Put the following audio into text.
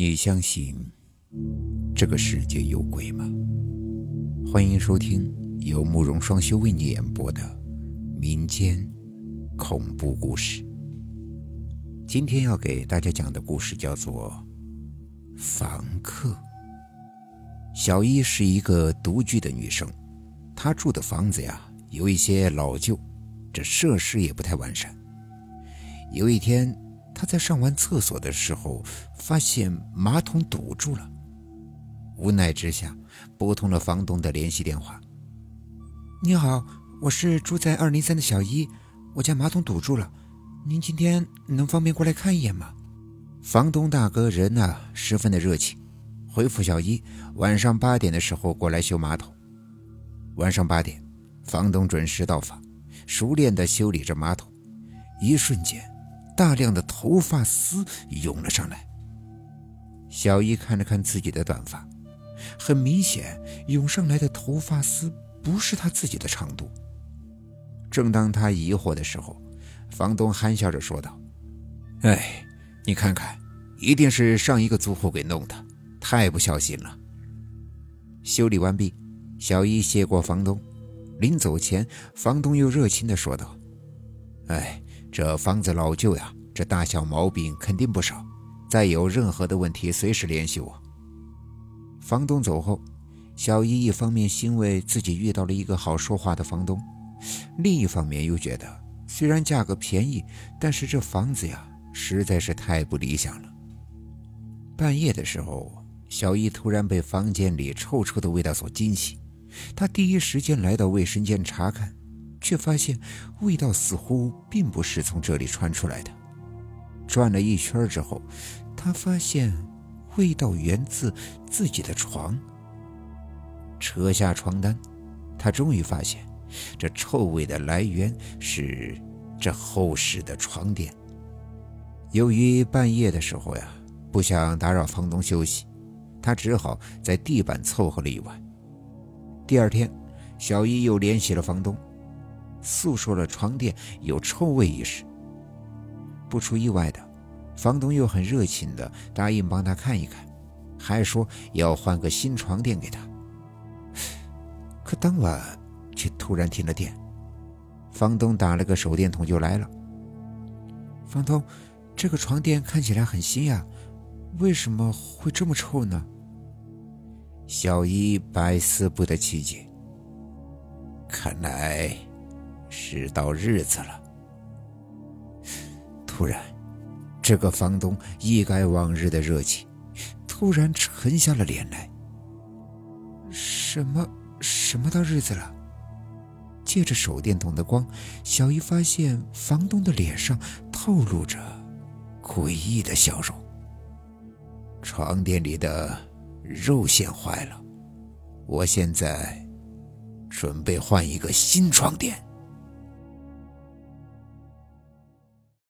你相信这个世界有鬼吗？欢迎收听由慕容双修为你演播的民间恐怖故事。今天要给大家讲的故事叫做《房客》。小一是一个独居的女生，她住的房子呀有一些老旧，这设施也不太完善。有一天。他在上完厕所的时候，发现马桶堵住了。无奈之下，拨通了房东的联系电话。“你好，我是住在二零三的小一，我家马桶堵住了，您今天能方便过来看一眼吗？”房东大哥人呢，十分的热情，回复小一晚上八点的时候过来修马桶。晚上八点，房东准时到访，熟练地修理着马桶，一瞬间。大量的头发丝涌了上来。小伊看了看自己的短发，很明显，涌上来的头发丝不是他自己的长度。正当他疑惑的时候，房东憨笑着说道：“哎，你看看，一定是上一个租户给弄的，太不小心了。”修理完毕，小伊谢过房东。临走前，房东又热情地说道：“哎。”这房子老旧呀，这大小毛病肯定不少。再有任何的问题，随时联系我。房东走后，小姨一方面欣慰自己遇到了一个好说话的房东，另一方面又觉得虽然价格便宜，但是这房子呀实在是太不理想了。半夜的时候，小姨突然被房间里臭臭的味道所惊醒，她第一时间来到卫生间查看。却发现味道似乎并不是从这里传出来的。转了一圈之后，他发现味道源自自己的床。扯下床单，他终于发现这臭味的来源是这厚实的床垫。由于半夜的时候呀，不想打扰房东休息，他只好在地板凑合了一晚。第二天，小伊又联系了房东。诉说了床垫有臭味一事。不出意外的，房东又很热情的答应帮他看一看，还说要换个新床垫给他。可当晚却突然停了电，房东打了个手电筒就来了。房东，这个床垫看起来很新呀，为什么会这么臭呢？小一百思不得其解。看来。是到日子了。突然，这个房东一改往日的热情，突然沉下了脸来。什么什么到日子了？借着手电筒的光，小姨发现房东的脸上透露着诡异的笑容。床垫里的肉线坏了，我现在准备换一个新床垫。